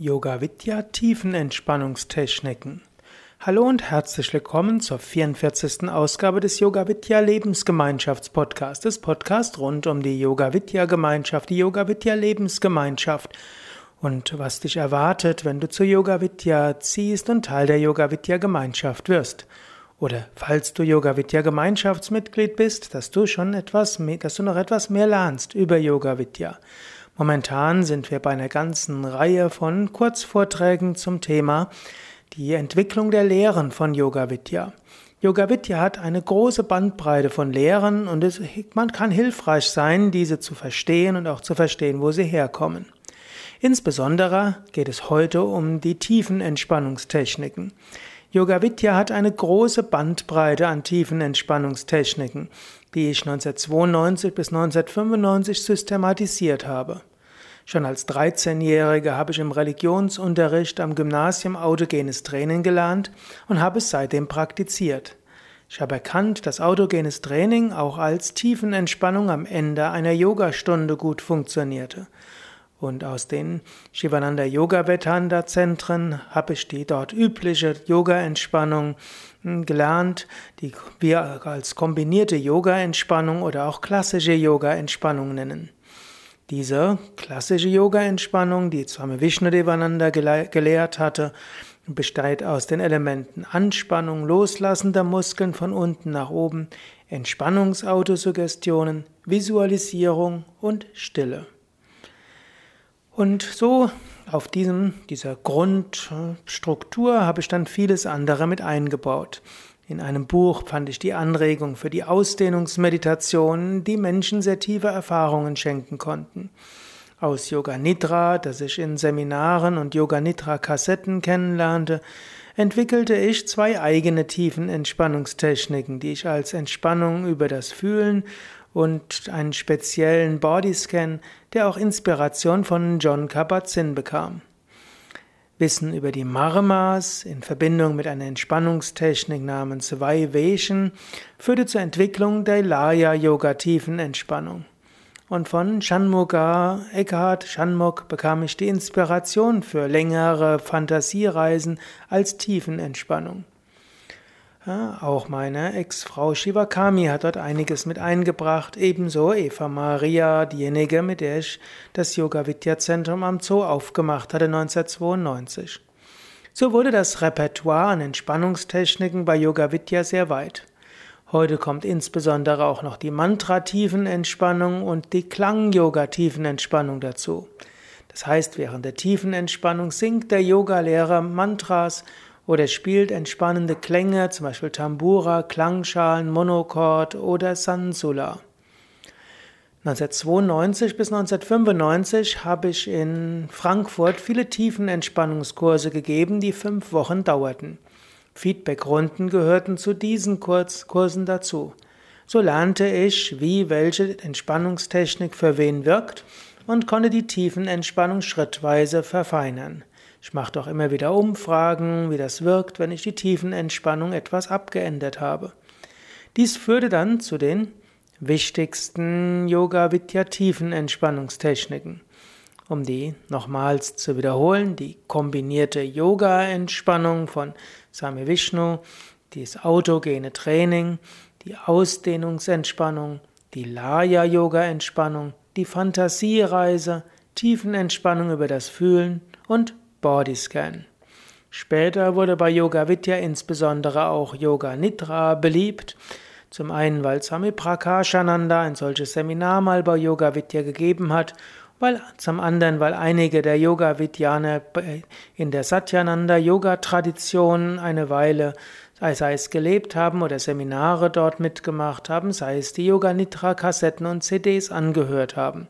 Yoga Vidya Tiefenentspannungstechniken. Hallo und herzlich willkommen zur 44. Ausgabe des Yoga Vidya Lebensgemeinschaftspodcasts, des Podcast rund um die Yoga Vidya Gemeinschaft, die Yoga Vidya Lebensgemeinschaft und was dich erwartet, wenn du zur Yoga Vidya ziehst und Teil der Yoga Vidya Gemeinschaft wirst. Oder falls du Yoga Vidya Gemeinschaftsmitglied bist, dass du schon etwas, dass du noch etwas mehr lernst über Yoga Vidya. Momentan sind wir bei einer ganzen Reihe von Kurzvorträgen zum Thema die Entwicklung der Lehren von Yoga Vidya. Yoga Vidya hat eine große Bandbreite von Lehren und es, man kann hilfreich sein, diese zu verstehen und auch zu verstehen, wo sie herkommen. Insbesondere geht es heute um die tiefen Entspannungstechniken. Yoga Vidya hat eine große Bandbreite an tiefen Entspannungstechniken, die ich 1992 bis 1995 systematisiert habe. Schon als 13-Jähriger habe ich im Religionsunterricht am Gymnasium autogenes Training gelernt und habe es seitdem praktiziert. Ich habe erkannt, dass autogenes Training auch als Tiefenentspannung am Ende einer Yogastunde gut funktionierte. Und aus den Shivananda Yoga Vedanta Zentren habe ich die dort übliche Yoga-Entspannung hm, gelernt, die wir als kombinierte Yoga-Entspannung oder auch klassische Yoga-Entspannung nennen. Diese klassische Yoga-Entspannung, die Swami Vishnudevananda gelehrt hatte, besteht aus den Elementen Anspannung, Loslassen der Muskeln von unten nach oben, Entspannungsautosuggestionen, Visualisierung und Stille. Und so auf diesem, dieser Grundstruktur habe ich dann vieles andere mit eingebaut. In einem Buch fand ich die Anregung für die Ausdehnungsmeditation, die Menschen sehr tiefe Erfahrungen schenken konnten. Aus Yoga Nidra, das ich in Seminaren und Yoga Nidra Kassetten kennenlernte, entwickelte ich zwei eigene tiefen Entspannungstechniken, die ich als Entspannung über das Fühlen und einen speziellen Bodyscan, der auch Inspiration von John Kabat-Zinn bekam. Wissen über die Marmas in Verbindung mit einer Entspannungstechnik namens Vaiveshan führte zur Entwicklung der Laya Yoga Tiefenentspannung. Und von Shanmuga Eckhart Shanmuk bekam ich die Inspiration für längere Fantasiereisen als Tiefenentspannung. Ja, auch meine Ex-Frau Shivakami hat dort einiges mit eingebracht, ebenso Eva Maria, diejenige, mit der ich das Yoga Vidya Zentrum am Zoo aufgemacht hatte 1992. So wurde das Repertoire an Entspannungstechniken bei Yoga Vidya sehr weit. Heute kommt insbesondere auch noch die Mantra-Tiefenentspannung und die Klang-Yoga-Tiefenentspannung dazu. Das heißt, während der Tiefenentspannung singt der Yogalehrer Mantras oder spielt entspannende Klänge, zum Beispiel Tambura, Klangschalen, Monochord oder Sansula. 1992 bis 1995 habe ich in Frankfurt viele Tiefenentspannungskurse gegeben, die fünf Wochen dauerten. Feedbackrunden gehörten zu diesen Kursen dazu. So lernte ich, wie welche Entspannungstechnik für wen wirkt und konnte die Tiefenentspannung schrittweise verfeinern. Ich mache doch immer wieder Umfragen, wie das wirkt, wenn ich die Tiefenentspannung etwas abgeändert habe. Dies führte dann zu den wichtigsten Yoga Vidya Tiefenentspannungstechniken. Um die nochmals zu wiederholen, die kombinierte Yoga-Entspannung von Sami Vishnu, das autogene Training, die Ausdehnungsentspannung, die Laya-Yoga-Entspannung, die Fantasiereise, Tiefenentspannung über das Fühlen und Bodyscan. Später wurde bei Yoga Vidya insbesondere auch Yoga Nidra beliebt. Zum einen, weil Swami Prakashananda ein solches Seminar mal bei Yoga Vidya gegeben hat, weil zum anderen, weil einige der Yoga Vidyaner in der Satyananda Yoga Tradition eine Weile sei es gelebt haben oder Seminare dort mitgemacht haben, sei es die Yoga Nidra Kassetten und CDs angehört haben.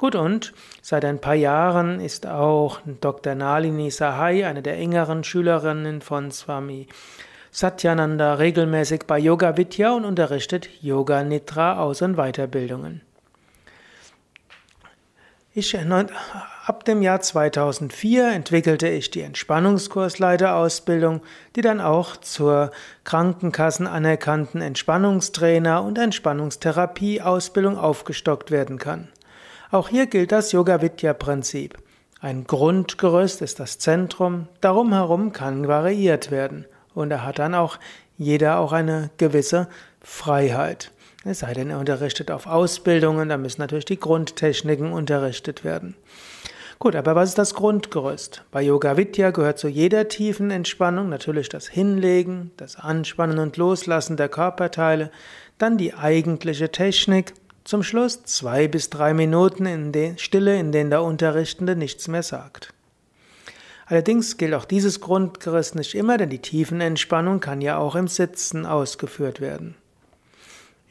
Gut, und seit ein paar Jahren ist auch Dr. Nalini Sahai, eine der engeren Schülerinnen von Swami Satyananda, regelmäßig bei Yoga Vidya und unterrichtet Yoga Nidra Aus- und Weiterbildungen. Ich, ab dem Jahr 2004 entwickelte ich die Entspannungskursleiterausbildung, die dann auch zur Krankenkassen anerkannten Entspannungstrainer und Entspannungstherapie-Ausbildung aufgestockt werden kann. Auch hier gilt das Yoga Vidya Prinzip. Ein Grundgerüst ist das Zentrum, darum herum kann variiert werden. Und da hat dann auch jeder auch eine gewisse Freiheit. Es sei denn, er unterrichtet auf Ausbildungen, da müssen natürlich die Grundtechniken unterrichtet werden. Gut, aber was ist das Grundgerüst? Bei Yoga Vidya gehört zu jeder tiefen Entspannung natürlich das Hinlegen, das Anspannen und Loslassen der Körperteile, dann die eigentliche Technik, zum Schluss zwei bis drei Minuten in der Stille, in denen der Unterrichtende nichts mehr sagt. Allerdings gilt auch dieses Grundgerüst nicht immer, denn die Tiefenentspannung kann ja auch im Sitzen ausgeführt werden.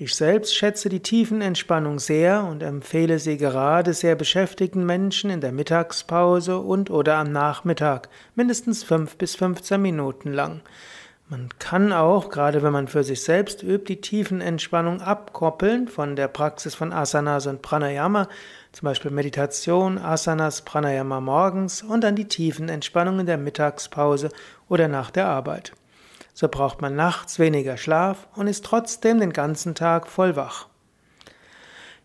Ich selbst schätze die Tiefenentspannung sehr und empfehle sie gerade sehr beschäftigten Menschen in der Mittagspause und oder am Nachmittag, mindestens fünf bis 15 Minuten lang. Man kann auch, gerade wenn man für sich selbst übt, die Tiefenentspannung abkoppeln von der Praxis von Asanas und Pranayama, zum Beispiel Meditation, Asanas, Pranayama morgens und dann die Tiefenentspannung in der Mittagspause oder nach der Arbeit. So braucht man nachts weniger Schlaf und ist trotzdem den ganzen Tag voll wach.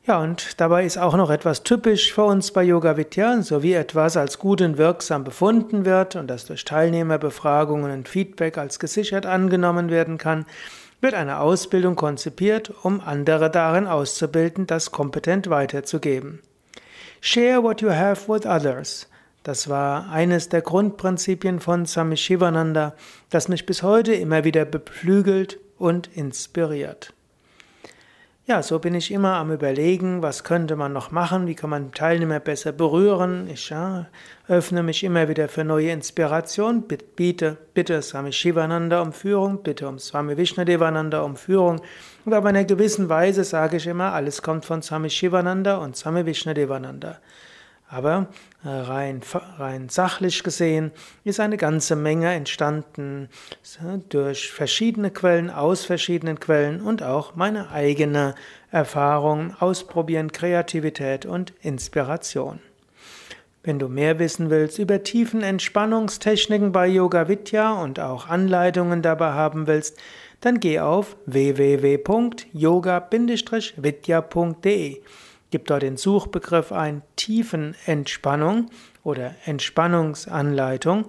Ja, und dabei ist auch noch etwas typisch für uns bei Yoga Vidya, so wie etwas als gut und wirksam befunden wird und das durch Teilnehmerbefragungen und Feedback als gesichert angenommen werden kann, wird eine Ausbildung konzipiert, um andere darin auszubilden, das kompetent weiterzugeben. Share what you have with others. Das war eines der Grundprinzipien von Swami Shivananda, das mich bis heute immer wieder beflügelt und inspiriert. Ja, so bin ich immer am Überlegen, was könnte man noch machen, wie kann man Teilnehmer besser berühren. Ich ja, öffne mich immer wieder für neue Inspiration, biete, bitte Swami Shivananda um Führung, bitte um Swami Vishnadevananda um Führung. Und auf einer gewissen Weise sage ich immer, alles kommt von Swami Shivananda und Swami Vishnadevananda. Aber äh, rein, rein sachlich gesehen ist eine ganze Menge entstanden durch verschiedene Quellen, aus verschiedenen Quellen und auch meine eigene Erfahrung, Ausprobieren, Kreativität und Inspiration. Wenn du mehr wissen willst über tiefen Entspannungstechniken bei Yoga Vidya und auch Anleitungen dabei haben willst, dann geh auf www.yoga-vidya.de. Gib dort den Suchbegriff ein Tiefenentspannung oder Entspannungsanleitung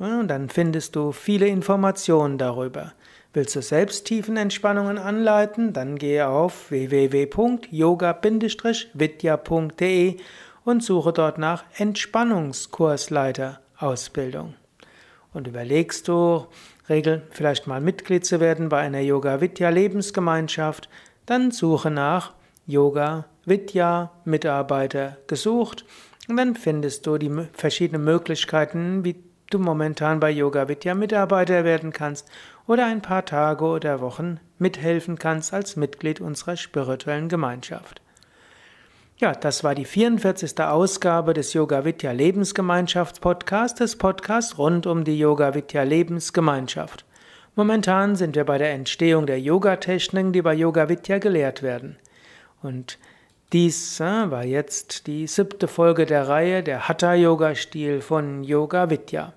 und dann findest du viele Informationen darüber. Willst du selbst Tiefenentspannungen anleiten? Dann gehe auf www.yoga-vidya.de und suche dort nach Entspannungskursleiter Ausbildung. Und überlegst du, Regel vielleicht mal Mitglied zu werden bei einer Yoga Vidya Lebensgemeinschaft, dann suche nach Yoga Vidya Mitarbeiter gesucht und dann findest du die verschiedenen Möglichkeiten, wie du momentan bei Yoga Vidya Mitarbeiter werden kannst oder ein paar Tage oder Wochen mithelfen kannst als Mitglied unserer spirituellen Gemeinschaft. Ja, das war die 44. Ausgabe des Yoga Vidya Lebensgemeinschafts Podcasts, des Podcasts rund um die Yoga Vidya Lebensgemeinschaft. Momentan sind wir bei der Entstehung der Yoga-Techniken, die bei Yoga Vidya gelehrt werden. Und dies war jetzt die siebte Folge der Reihe der Hatha-Yoga-Stil von Yoga Vidya.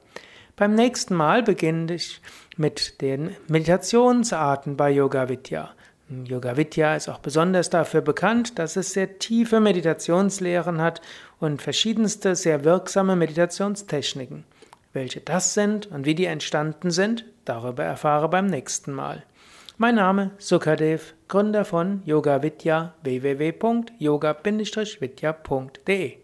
Beim nächsten Mal beginne ich mit den Meditationsarten bei Yoga Vidya. Yoga Vidya ist auch besonders dafür bekannt, dass es sehr tiefe Meditationslehren hat und verschiedenste sehr wirksame Meditationstechniken. Welche das sind und wie die entstanden sind, darüber erfahre beim nächsten Mal. Mein Name Sukadev, Gründer von Yoga Vidya www.yoga-vidya.de